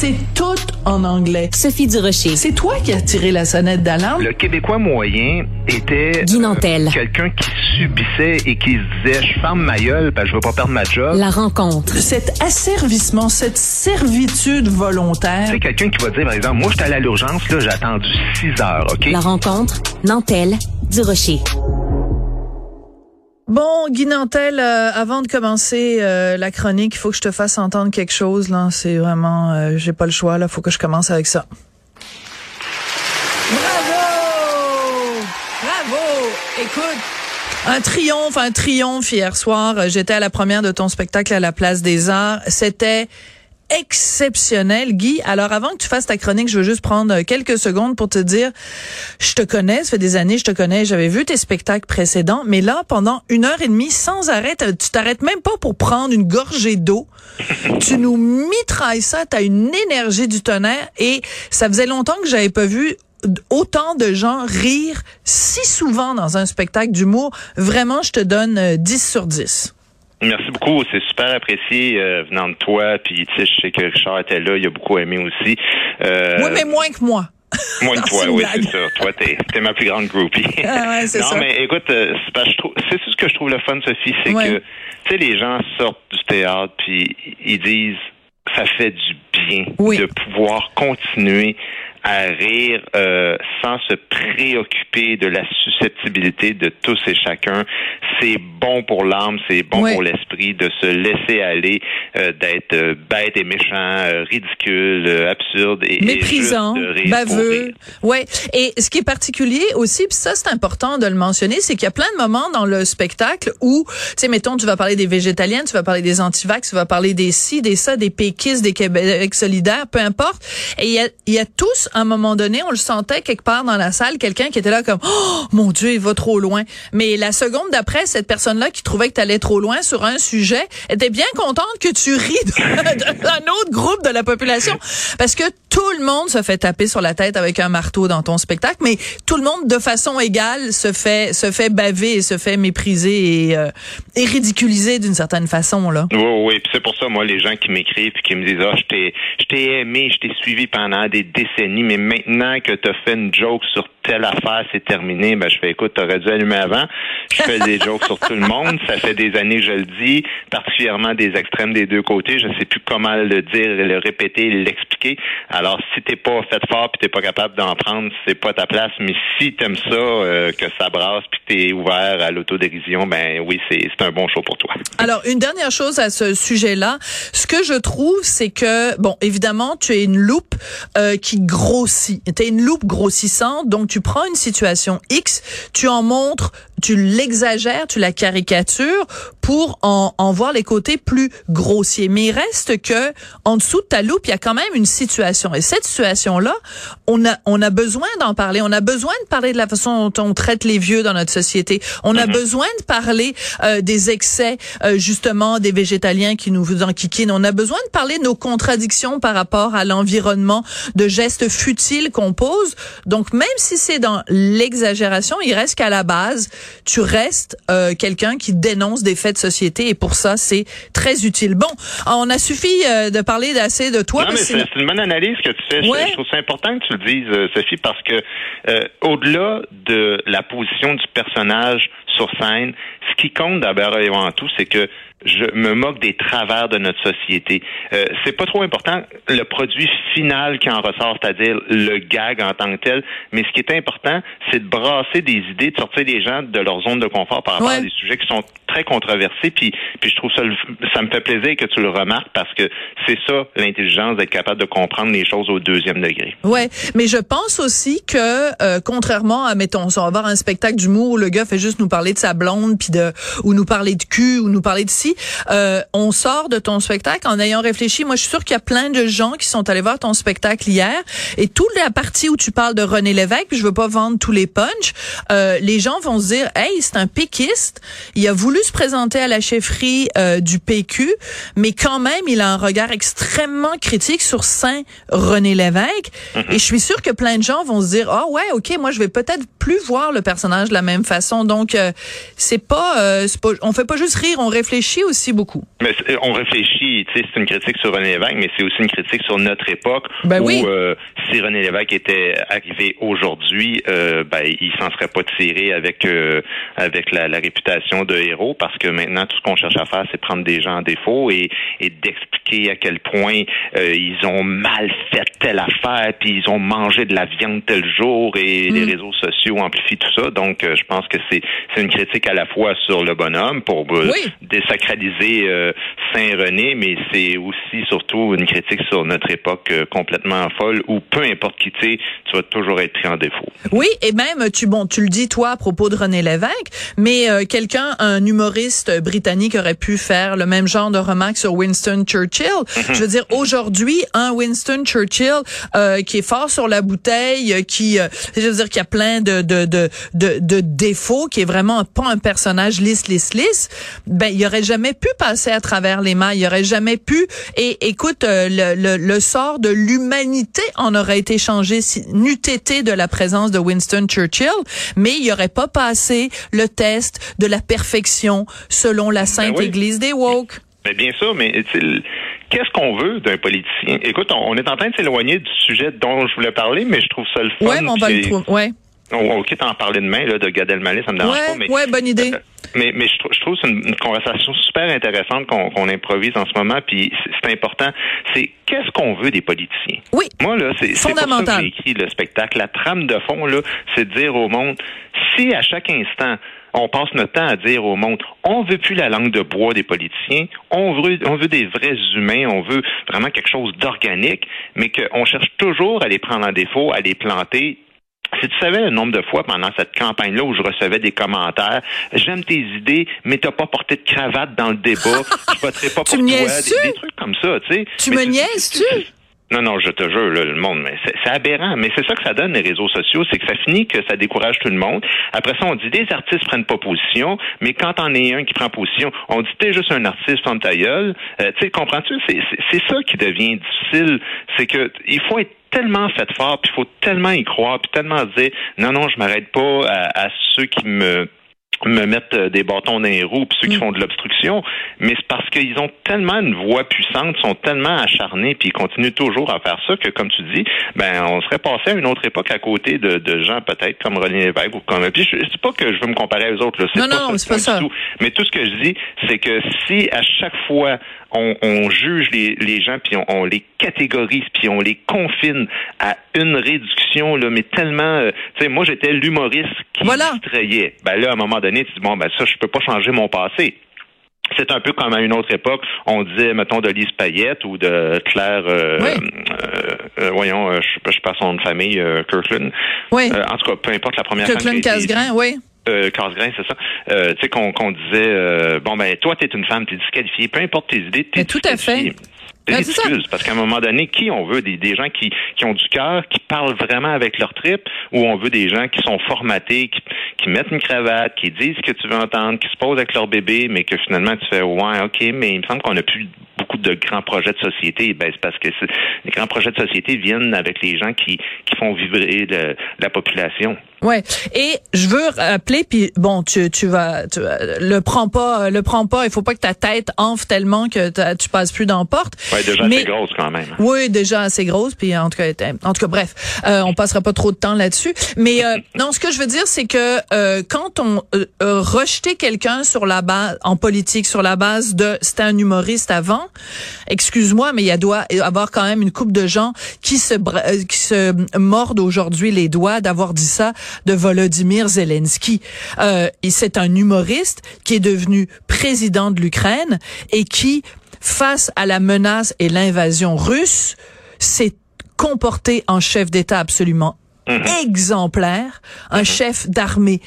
C'est tout en anglais. Sophie Durocher. C'est toi qui as tiré la sonnette d'alarme? Le Québécois moyen était Guy Nantel. euh, quelqu'un qui subissait et qui se disait je ferme ma gueule parce que je veux pas perdre ma job. La rencontre. Cet asservissement, cette servitude volontaire. Tu sais, quelqu'un qui va dire, par exemple, moi, j'étais allé à l'urgence, là, j'ai attendu 6 heures, OK? La rencontre. Nantel. Durocher. Bon, Guy Nantel, euh, avant de commencer euh, la chronique, il faut que je te fasse entendre quelque chose. Là, c'est vraiment, euh, j'ai pas le choix. Là, faut que je commence avec ça. Bravo, bravo. Écoute, un triomphe, un triomphe hier soir. J'étais à la première de ton spectacle à la Place des Arts. C'était exceptionnel, Guy. Alors, avant que tu fasses ta chronique, je veux juste prendre euh, quelques secondes pour te dire, je te connais, ça fait des années, je te connais, j'avais vu tes spectacles précédents, mais là, pendant une heure et demie, sans arrêt, tu t'arrêtes même pas pour prendre une gorgée d'eau. tu nous mitrailles ça, t'as une énergie du tonnerre et ça faisait longtemps que j'avais pas vu autant de gens rire si souvent dans un spectacle d'humour. Vraiment, je te donne euh, 10 sur 10. Merci beaucoup, c'est super apprécié euh, venant de toi. Puis, tu sais, je sais que Richard était là, il a beaucoup aimé aussi. Euh, oui, mais moins que moi. Moins que toi, oui, c'est ça. Toi, t'es es ma plus grande groupie. Ah ouais, c'est non, ça. mais écoute, euh, c'est parce que je trouve- c'est ce que je trouve le fun, Sophie, c'est Ouais. que, tu sais, les gens sortent du théâtre puis ils disent, ça fait du bien Oui. de pouvoir continuer à rire euh, sans se préoccuper de la susceptibilité de tous et chacun. C'est bon pour l'âme, c'est bon Oui. pour l'esprit de se laisser aller, euh, d'être euh, bête et méchant, euh, ridicule, euh, absurde et, et méprisant, juste de rire pour baveux. rire. Ouais. Et ce qui est particulier aussi, puis ça c'est important de le mentionner, c'est qu'il y a plein de moments dans le spectacle où, tu sais, mettons, tu vas parler des végétaliennes, tu vas parler des antivax, tu vas parler des ci, des ça, des péquistes, des Québec solidaires, peu importe. Et il y a, il y a tous, à un moment donné, on le sentait quelque part dans la salle, quelqu'un qui était là comme, oh mon Dieu, il va trop loin. Mais la seconde d'après, cette personne-là qui trouvait que tu allais trop loin sur un sujet était bien contente que tu ris d'un autre groupe de la population parce que tout le monde se fait taper sur la tête avec un marteau dans ton spectacle, mais tout le monde de façon égale se fait se fait baver et se fait mépriser et, euh, et ridiculiser d'une certaine façon là. Oui, oui, puis c'est pour ça, moi, les gens qui m'écrivent et qui me disent, ah, t'ai, je t'ai aimé, je t'ai suivi pendant des décennies, mais maintenant que t'as fait une joke sur telle affaire, c'est terminé, ben, je fais, écoute, t'aurais dû allumer avant. Je fais des jokes sur tout le monde. Ça fait des années que je le dis, particulièrement des extrêmes des deux côtés. Je sais plus comment le dire, le répéter, l'expliquer. Alors, si t'es pas fait fort puis t'es pas capable d'en prendre, c'est pas ta place. Mais si t'aimes ça, euh, que ça brasse puis t'es ouvert à l'autodérision, ben oui, c'est, c'est un bon show pour toi. Alors, une dernière chose à ce sujet-là, ce que je trouve, c'est que, bon, évidemment, tu es une loupe euh, qui grossit. Tu es une loupe grossissante, donc tu prends une situation X, tu en montres, tu l'exagères, tu la caricatures pour en, en voir les côtés plus grossiers. Mais il reste que, en dessous de ta loupe, il y a quand même une situation. Et cette situation-là, on a, on a besoin d'en parler. On a besoin de parler de la façon dont on traite les vieux dans notre société. On a besoin de parler euh, des excès, euh, justement, des végétaliens qui nous enquiquinent. On a besoin de parler de nos contradictions par rapport à l'environnement, de gestes futiles qu'on pose. Donc, même si c'est dans l'exagération, il reste qu'à la base, tu restes euh, quelqu'un qui dénonce des faits de société. Et pour ça, c'est très utile. Bon, on a suffi euh, de parler d'assez de toi. Non, mais c'est une bonne analyse que tu fais. Je- Ouais. Je, trouve ça important que tu le dises, euh, Sophie, parce que euh, au-delà de la position du personnage sur scène, ce qui compte d'abord et avant tout, c'est que je me moque des travers de notre société. Euh, c'est pas trop important le produit final qui en ressort, c'est-à-dire le gag en tant que tel, mais ce qui est important, c'est de brasser des idées, de sortir les gens de leur zone de confort par rapport Ouais. à des sujets qui sont très controversés. Puis, puis je trouve ça, ça me fait plaisir que tu le remarques parce que c'est ça l'intelligence d'être capable de comprendre les choses au deuxième degré. Ouais, mais je pense aussi que euh, contrairement à mettons, on va avoir un spectacle d'humour où le gars fait juste nous parler de sa blonde puis de ou nous parler de cul ou nous parler de ci, euh, on sort de ton spectacle en ayant réfléchi. Moi, je suis sûre qu'il y a plein de gens qui sont allés voir ton spectacle hier et toute la partie où tu parles de René Lévesque, puis je veux pas vendre tous les punchs, euh, les gens vont se dire "Hey, c'est un péquiste, il a voulu se présenter à la chefferie euh, du PQ, mais quand même, il a un regard extrêmement critique sur Saint René Lévesque et je suis sûre que plein de gens vont se dire "Ah ouais, OK, moi je vais peut-être plus voir le personnage de la même façon." Donc euh, c'est pas, euh, c'est pas on fait pas juste rire, on réfléchit réfléchit aussi beaucoup. Mais on réfléchit, tu sais, c'est une critique sur René Lévesque, mais c'est aussi une critique sur notre époque ben où oui. euh, si René Lévesque était arrivé aujourd'hui, euh, ben il s'en serait pas tiré avec euh, avec la, la, réputation de héros parce que maintenant tout ce qu'on cherche à faire, c'est prendre des gens en défaut et, et d'expliquer à quel point euh, ils ont mal fait telle affaire, puis ils ont mangé de la viande tel jour et Mm. les réseaux sociaux amplifient tout ça. Donc, euh, je pense que c'est c'est une critique à la fois sur le bonhomme pour euh, Oui. Désacraliser euh, Saint-René, mais c'est aussi surtout une critique sur notre époque euh, complètement folle où peu importe qui tu es, tu vas toujours être pris en défaut. Oui, et même tu bon, tu le dis toi à propos de René Lévesque, mais euh, quelqu'un, un humoriste britannique aurait pu faire le même genre de remarque sur Winston Churchill. Je veux dire, aujourd'hui, un Winston Churchill euh, qui est fort sur la bouteille, euh, qui, euh, je veux dire, qui a plein de de, de de de défauts, qui est vraiment pas un personnage lisse lisse lisse. Ben, il aurait jamais pu passer à travers les mailles. Il aurait jamais pu. Et écoute, euh, le, le, le sort de l'humanité en aurait été changé si n'eût été de la présence de Winston Churchill, mais il aurait pas passé le test de la perfection selon la Sainte oui. Église des woke. Mais bien sûr, mais qu'est-ce qu'on veut d'un politicien? Écoute, on, on est en train de s'éloigner du sujet dont je voulais parler, mais je trouve ça le fun. Mais on va le trouver. Ouais. On, quitte à en parler demain là, de Gad Elmaleh, ça me dérange pas. Ouais, Mais, ouais, bonne idée. Euh, mais, mais je, trou- je trouve que c'est une, une conversation super intéressante qu'on qu'on improvise en ce moment, puis c'est important. C'est qu'est-ce qu'on veut des politiciens? Oui. Moi, là, c'est Fondamental. j'ai écrit le spectacle. La trame de fond, là, c'est de dire au monde, si à chaque instant, on passe notre temps à dire au monde, on veut plus la langue de bois des politiciens, on veut, on veut des vrais humains, on veut vraiment quelque chose d'organique, mais qu'on cherche toujours à les prendre en défaut, à les planter, si tu savais le nombre de fois pendant cette campagne-là où je recevais des commentaires, j'aime tes idées, mais t'as pas porté de cravate dans le débat, je voterai pas Tu pour me toi, des, des trucs comme ça, tu sais. Tu Mais me niaises-tu? Non, non, je te jure, là, le monde, mais c'est aberrant. Mais c'est ça que ça donne, les réseaux sociaux, c'est que ça finit que ça décourage tout le monde. Après ça, on dit des artistes prennent pas position, mais quand on est un qui prend position, on dit t'es juste un artiste en ta gueule. Euh, tu sais, comprends-tu? C'est ça qui devient difficile. C'est que il faut être tellement fait fort, puis il faut tellement y croire, puis tellement dire non, non, je m'arrête pas à, à ceux qui me me mettre euh, des bâtons dans les roues puis ceux qui Mm. font de l'obstruction, mais c'est parce qu'ils ont tellement une voix puissante, sont tellement acharnés puis ils continuent toujours à faire ça que comme tu dis, ben on serait passé à une autre époque à côté de, de gens peut-être comme René Lévesque ou comme puis je je dis pas que je veux me comparer aux autres là, c'est Non, pas non, c'est pas ça. tout. Mais tout ce que je dis, c'est que si à chaque fois on, on juge les, les gens puis on, on les catégorise puis on les confine à une réduction là, mais tellement, euh, tu sais, moi j'étais l'humoriste qui Voilà. distrayait. Ben là, à un moment donné, tu dis bon ben ça, je peux pas changer mon passé. C'est un peu comme à une autre époque, on disait, mettons, de Lise Payette ou de Claire, euh, Oui. euh, euh, voyons, euh, je je sais pas son nom de famille, euh, Kirkland. Oui. En tout cas, peu importe la première Kirkland Casgrain, oui. Euh, Casgrain, c'est ça. Euh, tu sais qu'on disait euh, bon ben toi t'es une femme, t'es disqualifiée, peu importe tes idées, t'es Mais tout à fait. C'est Ben, c'est ridicule, parce qu'à un moment donné, qui on veut? Des, des gens qui, qui ont du cœur, qui parlent vraiment avec leur trip, ou on veut des gens qui sont formatés, qui, qui mettent une cravate, qui disent ce que tu veux entendre, qui se posent avec leur bébé, mais que finalement tu fais ouais, ok, mais il me semble qu'on a plus beaucoup de grands projets de société. Ben c'est parce que c'est- les grands projets de société viennent avec les gens qui, qui font vibrer le- la population. Ouais. Et je veux rappeler puis bon, tu tu vas tu, euh, le prends pas euh, le prends pas, il faut pas que ta tête enfle tellement que tu passes plus dans la porte. Ouais, déjà Mais- c'est grosse quand même. Oui, déjà assez grosse, puis en tout cas, en tout cas, bref, euh, on passera pas trop de temps là-dessus. Mais euh, non, ce que je veux dire, c'est que euh, quand on euh, rejetait quelqu'un sur la base en politique, sur la base de c'était un humoriste avant, excuse-moi, mais il y a doit y avoir quand même une coupe de gens qui se qui se mordent aujourd'hui les doigts d'avoir dit ça de Volodymyr Zelensky. Euh, et c'est un humoriste qui est devenu président de l'Ukraine et qui face à la menace et l'invasion russe, s'est comporté en chef d'État absolument exemplaire, un chef d'armée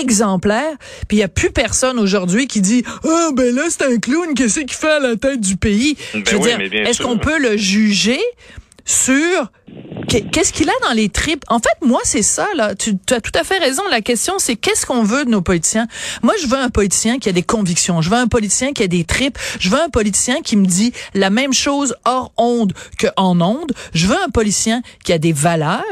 exemplaire, puis il y a plus personne aujourd'hui qui dit "Ah ben là c'est un clown, qu'est-ce qu'il fait à la tête du pays Ben Je veux oui, dire, est-ce qu'on peut le juger sur Qu'est-ce qu'il a dans les tripes? En fait, moi, c'est ça, là. Tu, as tout à fait raison. La question, c'est qu'est-ce qu'on veut de nos politiciens? Moi, je veux un politicien qui a des convictions. Je veux un politicien qui a des tripes. Je veux un politicien qui me dit la même chose hors onde qu'en onde. Je veux un politicien qui a des valeurs.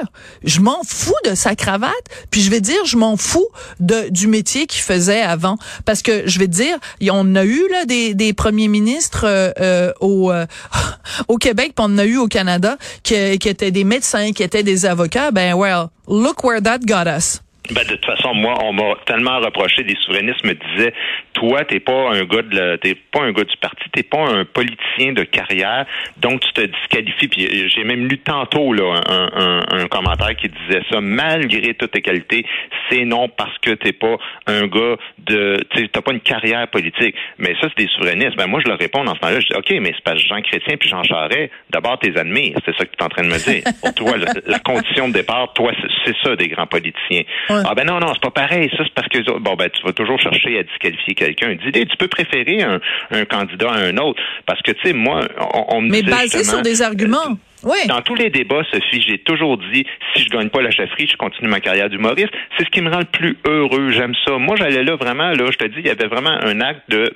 Je m'en fous de sa cravate. Puis je vais dire, je m'en fous de, du métier qu'il faisait avant. Parce que je vais dire, on a eu, là, des, des premiers ministres euh, euh au, euh, au Québec, puis on en a eu au Canada, qui, qui étaient des médecins qui étaient des avocats, ben well, look where that got us. Ben, de toute façon, moi, on m'a tellement reproché, des souverainistes me disaient, toi, t'es pas un gars de t'es pas un gars du parti, t'es pas un politicien de carrière, donc tu te disqualifies. Puis j'ai même lu tantôt là un, un, commentaire qui disait ça, malgré toutes tes qualités, c'est non parce que t'es pas un gars de, t'as pas une carrière politique. Mais ça, c'est des souverainistes. Ben moi, je leur réponds dans ce temps-là, je dis, ok, mais c'est pas Jean Chrétien puis Jean Charest. D'abord, t'es admis, c'est ça que tu es en train de me dire. Pour toi, la, condition de départ, toi, c'est ça des grands politiciens. Ah ben non, non, c'est pas pareil. Ça, c'est parce que bon ben tu vas toujours chercher à disqualifier quelqu'un. Dis tu peux préférer un, un, candidat à un autre. Parce que tu sais, moi, on, me Mais basé sur des arguments. Oui. Dans tous les débats, Sophie, j'ai toujours dit si je gagne pas la chefferie, je continue ma carrière d'humoriste. C'est ce qui me rend le plus heureux. J'aime ça. Moi, j'allais là vraiment, là, je te dis, il y avait vraiment un acte de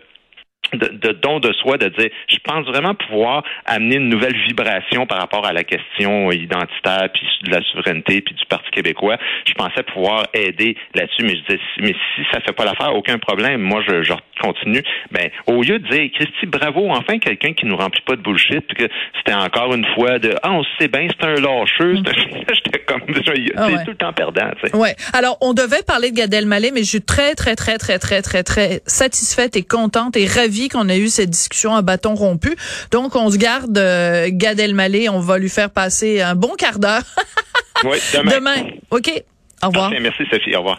de, de, don de soi, de dire, je pense vraiment pouvoir amener une nouvelle vibration par rapport à la question identitaire, puis de la souveraineté, puis du Parti québécois. Je pensais pouvoir aider là-dessus, mais je disais, mais si ça fait pas l'affaire, aucun problème. Moi, je, je continue. Ben, au lieu de dire, Christy, bravo, enfin quelqu'un qui nous remplit pas de bullshit, puis que c'était encore une fois de, ah, on sait bien, c'est un lâcheux. J'étais comme, ah c'est tout le temps perdant. Tu sais. Ouais. Alors, on devait parler de Gad Elmaleh, mais je suis très, très, très, très, très, très, très satisfaite et contente et ravie qu'on a eu cette discussion à bâton rompu. Donc, on se garde euh, Gad Elmaleh. On va lui faire passer un bon quart d'heure. oui, demain. Demain. OK. Au revoir. merci, Sophie. Au revoir.